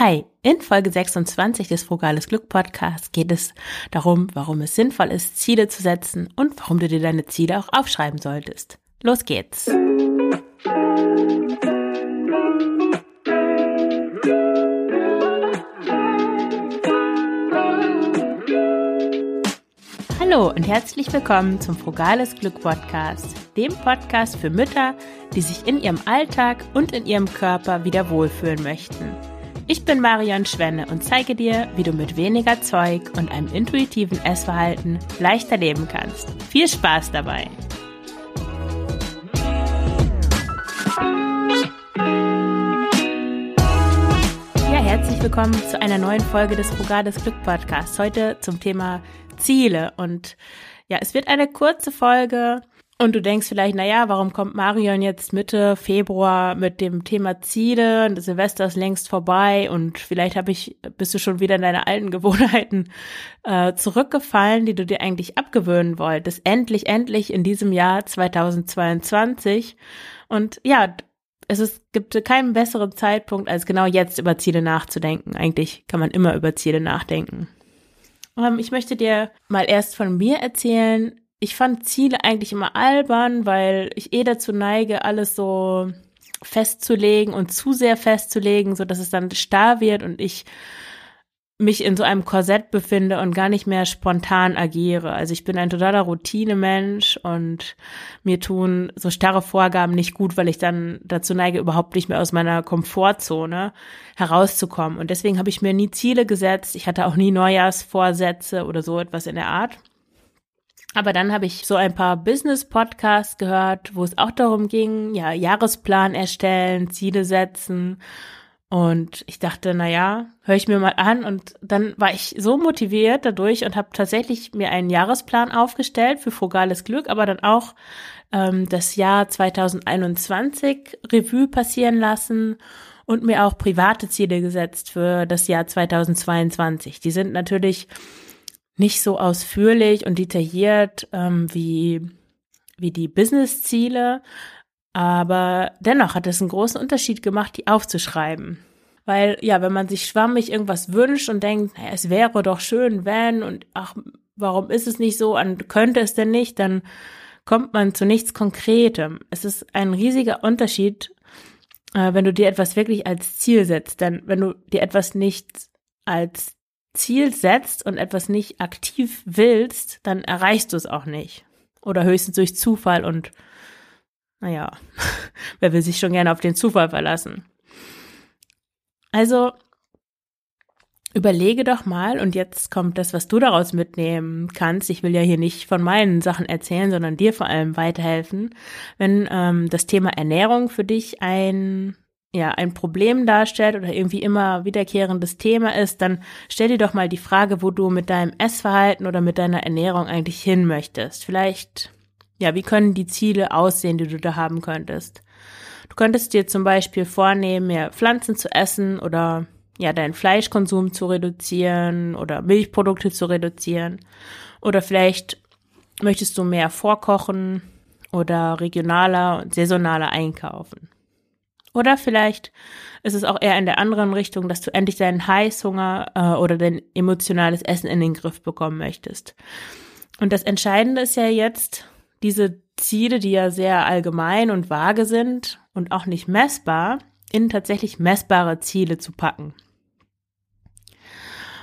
Hi, in Folge 26 des Frugales Glück Podcasts geht es darum, warum es sinnvoll ist, Ziele zu setzen und warum du dir deine Ziele auch aufschreiben solltest. Los geht's! Hallo und herzlich willkommen zum Frugales Glück Podcast, dem Podcast für Mütter, die sich in ihrem Alltag und in ihrem Körper wieder wohlfühlen möchten. Ich bin Marion Schwenne und zeige dir, wie du mit weniger Zeug und einem intuitiven Essverhalten leichter leben kannst. Viel Spaß dabei! Ja, herzlich willkommen zu einer neuen Folge des Frugades Glück Podcasts. Heute zum Thema Ziele und ja, es wird eine kurze Folge, und du denkst vielleicht, na ja, warum kommt Marion jetzt Mitte Februar mit dem Thema Ziele? Silvester ist längst vorbei und vielleicht habe ich, bist du schon wieder in deine alten Gewohnheiten äh, zurückgefallen, die du dir eigentlich abgewöhnen wolltest. Endlich, endlich in diesem Jahr 2022. Und ja, es ist, gibt keinen besseren Zeitpunkt, als genau jetzt über Ziele nachzudenken. Eigentlich kann man immer über Ziele nachdenken. Ähm, ich möchte dir mal erst von mir erzählen, ich fand Ziele eigentlich immer albern, weil ich eh dazu neige, alles so festzulegen und zu sehr festzulegen, so dass es dann starr wird und ich mich in so einem Korsett befinde und gar nicht mehr spontan agiere. Also ich bin ein totaler Routinemensch und mir tun so starre Vorgaben nicht gut, weil ich dann dazu neige, überhaupt nicht mehr aus meiner Komfortzone herauszukommen. Und deswegen habe ich mir nie Ziele gesetzt. Ich hatte auch nie Neujahrsvorsätze oder so etwas in der Art. Aber dann habe ich so ein paar Business-Podcasts gehört, wo es auch darum ging, ja, Jahresplan erstellen, Ziele setzen. Und ich dachte, na ja, höre ich mir mal an. Und dann war ich so motiviert dadurch und habe tatsächlich mir einen Jahresplan aufgestellt für frugales Glück, aber dann auch ähm, das Jahr 2021 Revue passieren lassen und mir auch private Ziele gesetzt für das Jahr 2022. Die sind natürlich nicht so ausführlich und detailliert ähm, wie, wie die Business-Ziele, aber dennoch hat es einen großen Unterschied gemacht, die aufzuschreiben. Weil, ja, wenn man sich schwammig irgendwas wünscht und denkt, naja, es wäre doch schön, wenn, und ach, warum ist es nicht so, und könnte es denn nicht, dann kommt man zu nichts Konkretem. Es ist ein riesiger Unterschied, äh, wenn du dir etwas wirklich als Ziel setzt. Denn wenn du dir etwas nicht als Ziel setzt und etwas nicht aktiv willst, dann erreichst du es auch nicht. Oder höchstens durch Zufall und naja, wer will sich schon gerne auf den Zufall verlassen? Also überlege doch mal, und jetzt kommt das, was du daraus mitnehmen kannst. Ich will ja hier nicht von meinen Sachen erzählen, sondern dir vor allem weiterhelfen. Wenn ähm, das Thema Ernährung für dich ein ja, ein Problem darstellt oder irgendwie immer wiederkehrendes Thema ist, dann stell dir doch mal die Frage, wo du mit deinem Essverhalten oder mit deiner Ernährung eigentlich hin möchtest. Vielleicht, ja, wie können die Ziele aussehen, die du da haben könntest? Du könntest dir zum Beispiel vornehmen, mehr Pflanzen zu essen oder ja, deinen Fleischkonsum zu reduzieren oder Milchprodukte zu reduzieren. Oder vielleicht möchtest du mehr vorkochen oder regionaler und saisonaler einkaufen. Oder vielleicht ist es auch eher in der anderen Richtung, dass du endlich deinen Heißhunger äh, oder dein emotionales Essen in den Griff bekommen möchtest. Und das Entscheidende ist ja jetzt, diese Ziele, die ja sehr allgemein und vage sind und auch nicht messbar, in tatsächlich messbare Ziele zu packen.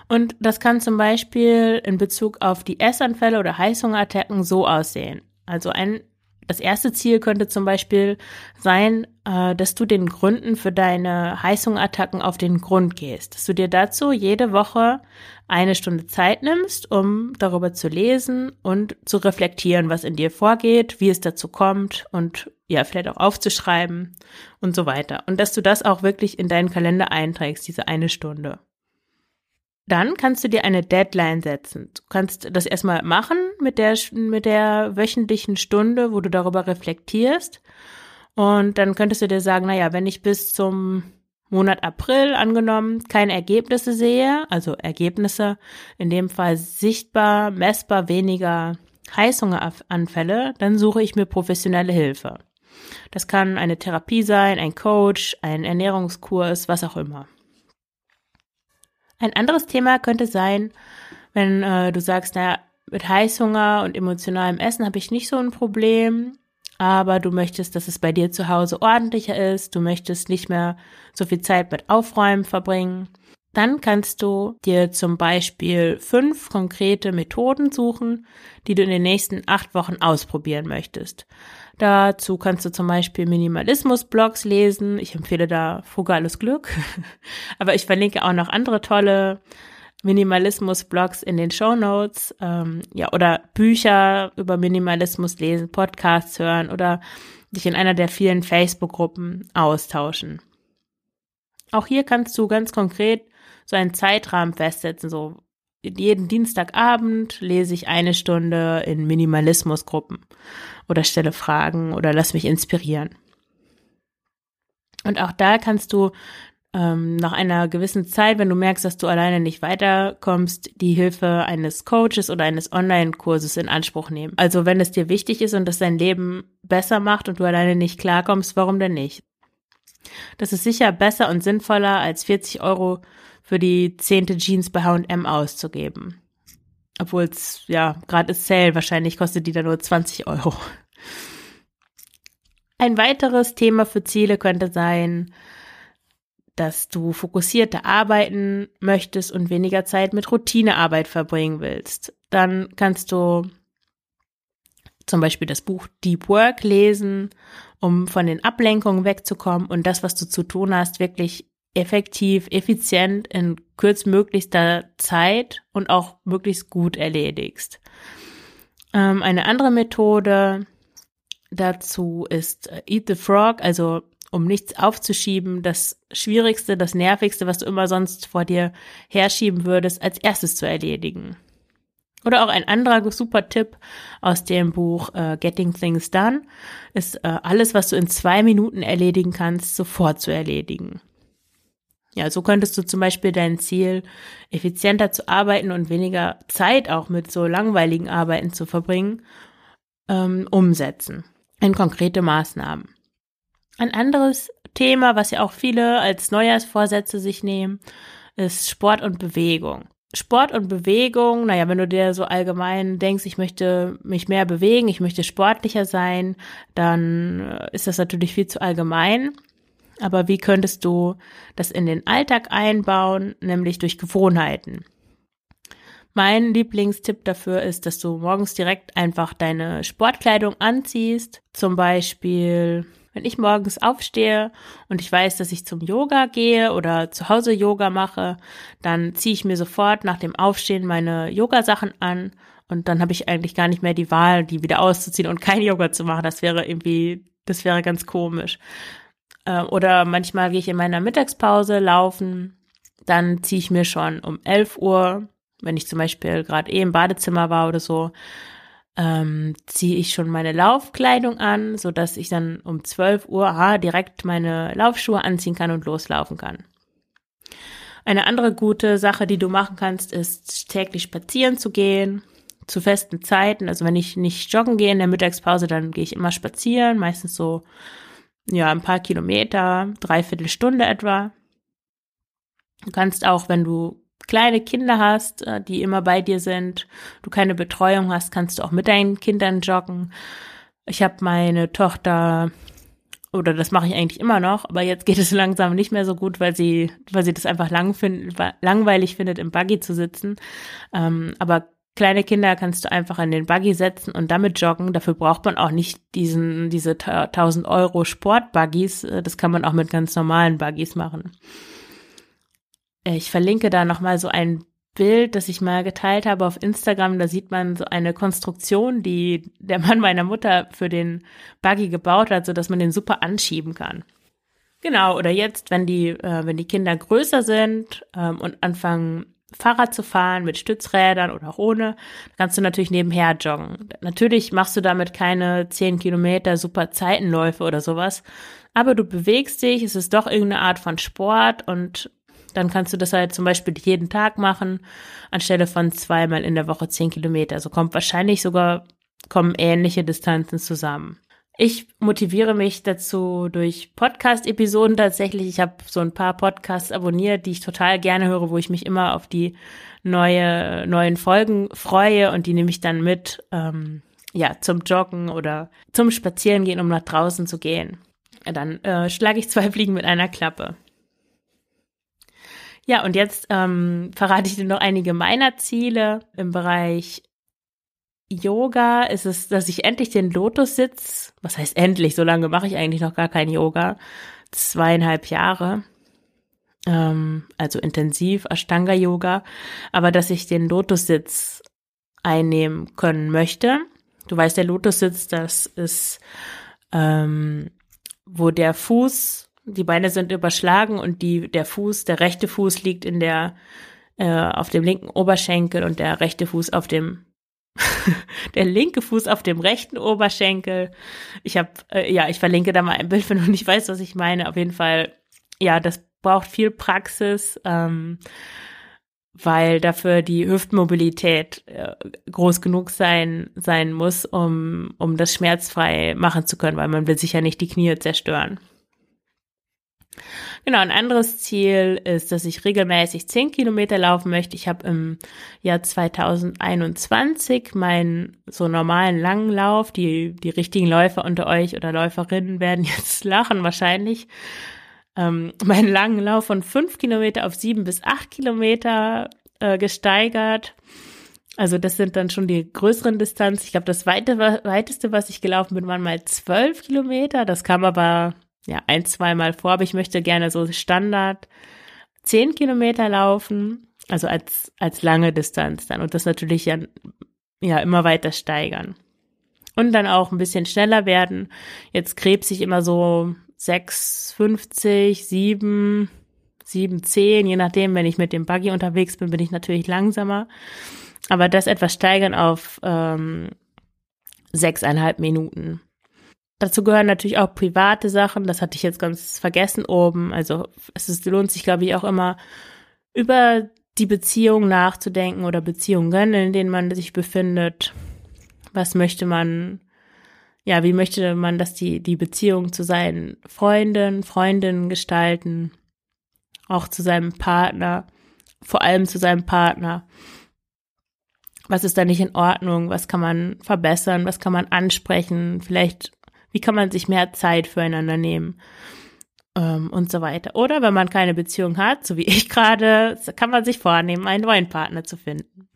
Und das kann zum Beispiel in Bezug auf die Essanfälle oder Heißhungerattacken so aussehen. Also ein das erste Ziel könnte zum Beispiel sein, äh, dass du den Gründen für deine Heißhungerattacken auf den Grund gehst. Dass du dir dazu jede Woche eine Stunde Zeit nimmst, um darüber zu lesen und zu reflektieren, was in dir vorgeht, wie es dazu kommt und ja, vielleicht auch aufzuschreiben und so weiter. Und dass du das auch wirklich in deinen Kalender einträgst, diese eine Stunde. Dann kannst du dir eine Deadline setzen. Du kannst das erstmal machen mit der, mit der wöchentlichen Stunde, wo du darüber reflektierst. Und dann könntest du dir sagen, naja, wenn ich bis zum Monat April angenommen keine Ergebnisse sehe, also Ergebnisse in dem Fall sichtbar, messbar weniger Heißhungeranfälle, dann suche ich mir professionelle Hilfe. Das kann eine Therapie sein, ein Coach, ein Ernährungskurs, was auch immer. Ein anderes Thema könnte sein, wenn äh, du sagst, naja, mit Heißhunger und emotionalem Essen habe ich nicht so ein Problem, aber du möchtest, dass es bei dir zu Hause ordentlicher ist, du möchtest nicht mehr so viel Zeit mit Aufräumen verbringen, dann kannst du dir zum Beispiel fünf konkrete Methoden suchen, die du in den nächsten acht Wochen ausprobieren möchtest. Dazu kannst du zum Beispiel Minimalismus-Blogs lesen. Ich empfehle da Frugales Glück. Aber ich verlinke auch noch andere tolle Minimalismus-Blogs in den Show Notes, ähm, ja, oder Bücher über Minimalismus lesen, Podcasts hören oder dich in einer der vielen Facebook-Gruppen austauschen. Auch hier kannst du ganz konkret so einen Zeitrahmen festsetzen, so jeden Dienstagabend lese ich eine Stunde in Minimalismusgruppen oder stelle Fragen oder lass mich inspirieren. Und auch da kannst du ähm, nach einer gewissen Zeit, wenn du merkst, dass du alleine nicht weiterkommst, die Hilfe eines Coaches oder eines Online-Kurses in Anspruch nehmen. Also wenn es dir wichtig ist und das dein Leben besser macht und du alleine nicht klarkommst, warum denn nicht? Das ist sicher besser und sinnvoller, als 40 Euro für die zehnte Jeans bei H&M auszugeben. Obwohl es, ja, gerade ist Sale, wahrscheinlich kostet die da nur 20 Euro. Ein weiteres Thema für Ziele könnte sein, dass du fokussierter arbeiten möchtest und weniger Zeit mit Routinearbeit verbringen willst. Dann kannst du zum Beispiel das Buch Deep Work lesen, um von den Ablenkungen wegzukommen und das, was du zu tun hast, wirklich effektiv, effizient in kürzmöglichster Zeit und auch möglichst gut erledigst. Ähm, eine andere Methode dazu ist äh, Eat the Frog, also um nichts aufzuschieben, das Schwierigste, das Nervigste, was du immer sonst vor dir herschieben würdest, als erstes zu erledigen. Oder auch ein anderer super Tipp aus dem Buch äh, Getting Things Done ist äh, alles, was du in zwei Minuten erledigen kannst, sofort zu erledigen. Ja, so könntest du zum Beispiel dein Ziel, effizienter zu arbeiten und weniger Zeit auch mit so langweiligen Arbeiten zu verbringen, ähm, umsetzen in konkrete Maßnahmen. Ein anderes Thema, was ja auch viele als Neujahrsvorsätze sich nehmen, ist Sport und Bewegung. Sport und Bewegung, naja, wenn du dir so allgemein denkst, ich möchte mich mehr bewegen, ich möchte sportlicher sein, dann äh, ist das natürlich viel zu allgemein. Aber wie könntest du das in den Alltag einbauen, nämlich durch Gewohnheiten? Mein Lieblingstipp dafür ist, dass du morgens direkt einfach deine Sportkleidung anziehst. Zum Beispiel wenn ich morgens aufstehe und ich weiß, dass ich zum Yoga gehe oder zu Hause Yoga mache, dann ziehe ich mir sofort nach dem Aufstehen meine Yoga-Sachen an und dann habe ich eigentlich gar nicht mehr die Wahl, die wieder auszuziehen und kein Yoga zu machen. Das wäre irgendwie, das wäre ganz komisch. Äh, oder manchmal gehe ich in meiner Mittagspause laufen, dann ziehe ich mir schon um 11 Uhr, wenn ich zum Beispiel gerade eh im Badezimmer war oder so, ähm, ziehe ich schon meine Laufkleidung an, so dass ich dann um 12 Uhr aha, direkt meine Laufschuhe anziehen kann und loslaufen kann. Eine andere gute Sache, die du machen kannst, ist täglich spazieren zu gehen, zu festen Zeiten. Also wenn ich nicht joggen gehe in der Mittagspause, dann gehe ich immer spazieren, meistens so, ja, ein paar Kilometer, dreiviertel Stunde etwa. Du kannst auch, wenn du kleine Kinder hast, äh, die immer bei dir sind, du keine Betreuung hast, kannst du auch mit deinen Kindern joggen. Ich habe meine Tochter oder das mache ich eigentlich immer noch, aber jetzt geht es langsam nicht mehr so gut, weil sie, weil sie das einfach lang find, langweilig findet, im Buggy zu sitzen. Ähm, aber kleine Kinder kannst du einfach in den Buggy setzen und damit joggen. Dafür braucht man auch nicht diesen, diese 1000 Euro Sportbuggies. Äh, das kann man auch mit ganz normalen Buggies machen. Ich verlinke da nochmal so ein Bild, das ich mal geteilt habe auf Instagram. Da sieht man so eine Konstruktion, die der Mann meiner Mutter für den Buggy gebaut hat, so dass man den super anschieben kann. Genau, oder jetzt, wenn die, äh, wenn die Kinder größer sind ähm, und anfangen, Fahrrad zu fahren mit Stützrädern oder auch ohne, kannst du natürlich nebenher joggen. Natürlich machst du damit keine zehn Kilometer super Zeitenläufe oder sowas, aber du bewegst dich, es ist doch irgendeine Art von Sport und dann kannst du das halt zum Beispiel jeden Tag machen, anstelle von zweimal in der Woche zehn Kilometer. So kommt wahrscheinlich sogar, kommen ähnliche Distanzen zusammen. Ich motiviere mich dazu durch Podcast-Episoden tatsächlich. Ich habe so ein paar Podcasts abonniert, die ich total gerne höre, wo ich mich immer auf die neue, neuen Folgen freue und die nehme ich dann mit, ähm, ja, zum Joggen oder zum Spazierengehen, um nach draußen zu gehen. Dann äh, schlage ich zwei Fliegen mit einer Klappe. Ja, und jetzt ähm, verrate ich dir noch einige meiner Ziele im Bereich Yoga. Ist es, dass ich endlich den Lotus-Sitz, was heißt endlich, so lange mache ich eigentlich noch gar kein Yoga, zweieinhalb Jahre, ähm, also intensiv Ashtanga-Yoga, aber dass ich den Lotus-Sitz einnehmen können möchte. Du weißt, der Lotus-Sitz, das ist, ähm, wo der Fuß die Beine sind überschlagen und die, der Fuß, der rechte Fuß liegt in der, äh, auf dem linken Oberschenkel und der rechte Fuß auf dem, der linke Fuß auf dem rechten Oberschenkel. Ich habe, äh, ja, ich verlinke da mal ein Bild, wenn du nicht weißt, was ich meine. Auf jeden Fall, ja, das braucht viel Praxis, ähm, weil dafür die Hüftmobilität äh, groß genug sein sein muss, um um das schmerzfrei machen zu können, weil man will sicher nicht die Knie zerstören. Genau, ein anderes Ziel ist, dass ich regelmäßig 10 Kilometer laufen möchte. Ich habe im Jahr 2021 meinen so normalen langen Lauf. Die, die richtigen Läufer unter euch oder Läuferinnen werden jetzt lachen wahrscheinlich. Ähm, meinen langen Lauf von 5 Kilometer auf 7 bis 8 Kilometer äh, gesteigert. Also das sind dann schon die größeren Distanzen. Ich glaube, das weite, weiteste, was ich gelaufen bin, waren mal 12 Kilometer. Das kam aber ja, ein, zweimal vor, aber ich möchte gerne so Standard zehn Kilometer laufen, also als, als lange Distanz dann und das natürlich ja, ja immer weiter steigern. Und dann auch ein bisschen schneller werden. Jetzt krebs ich immer so 6,50, 7, 7, 10, je nachdem, wenn ich mit dem Buggy unterwegs bin, bin ich natürlich langsamer. Aber das etwas steigern auf ähm, sechseinhalb Minuten. Dazu gehören natürlich auch private Sachen. Das hatte ich jetzt ganz vergessen oben. Also es ist, lohnt sich, glaube ich, auch immer über die Beziehung nachzudenken oder Beziehungen, in denen man sich befindet. Was möchte man, ja, wie möchte man, dass die, die Beziehung zu seinen Freunden, Freundinnen gestalten? Auch zu seinem Partner, vor allem zu seinem Partner. Was ist da nicht in Ordnung? Was kann man verbessern? Was kann man ansprechen? Vielleicht wie kann man sich mehr Zeit füreinander nehmen? Ähm, und so weiter. Oder wenn man keine Beziehung hat, so wie ich gerade, kann man sich vornehmen, einen neuen Partner zu finden.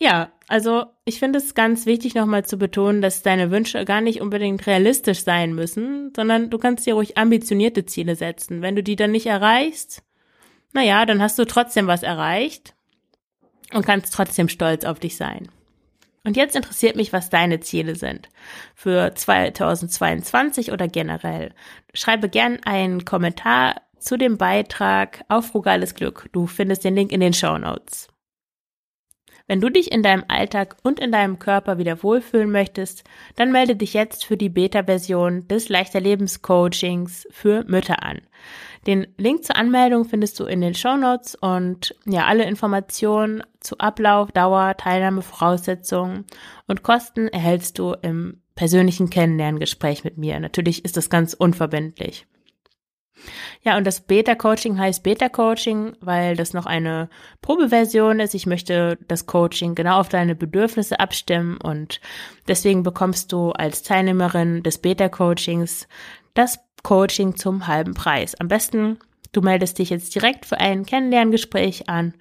Ja, also ich finde es ganz wichtig nochmal zu betonen, dass deine Wünsche gar nicht unbedingt realistisch sein müssen, sondern du kannst dir ruhig ambitionierte Ziele setzen. Wenn du die dann nicht erreichst, naja, dann hast du trotzdem was erreicht und kannst trotzdem stolz auf dich sein. Und jetzt interessiert mich, was deine Ziele sind für 2022 oder generell. Schreibe gern einen Kommentar zu dem Beitrag auf Frugales Glück. Du findest den Link in den Show Notes. Wenn du dich in deinem Alltag und in deinem Körper wieder wohlfühlen möchtest, dann melde dich jetzt für die Beta-Version des Leichter Lebens Coachings für Mütter an. Den Link zur Anmeldung findest du in den Show Notes und ja, alle Informationen zu Ablauf, Dauer, Teilnahme, Voraussetzungen und Kosten erhältst du im persönlichen Kennenlerngespräch mit mir. Natürlich ist das ganz unverbindlich. Ja, und das Beta-Coaching heißt Beta-Coaching, weil das noch eine Probeversion ist. Ich möchte das Coaching genau auf deine Bedürfnisse abstimmen und deswegen bekommst du als Teilnehmerin des Beta-Coachings das Coaching zum halben Preis. Am besten, du meldest dich jetzt direkt für ein Kennenlerngespräch an.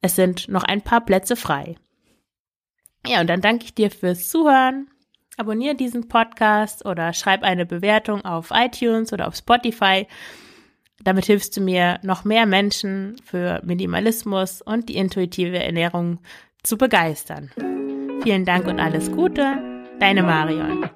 Es sind noch ein paar Plätze frei. Ja, und dann danke ich dir fürs Zuhören. Abonniere diesen Podcast oder schreib eine Bewertung auf iTunes oder auf Spotify. Damit hilfst du mir, noch mehr Menschen für Minimalismus und die intuitive Ernährung zu begeistern. Vielen Dank und alles Gute. Deine Marion.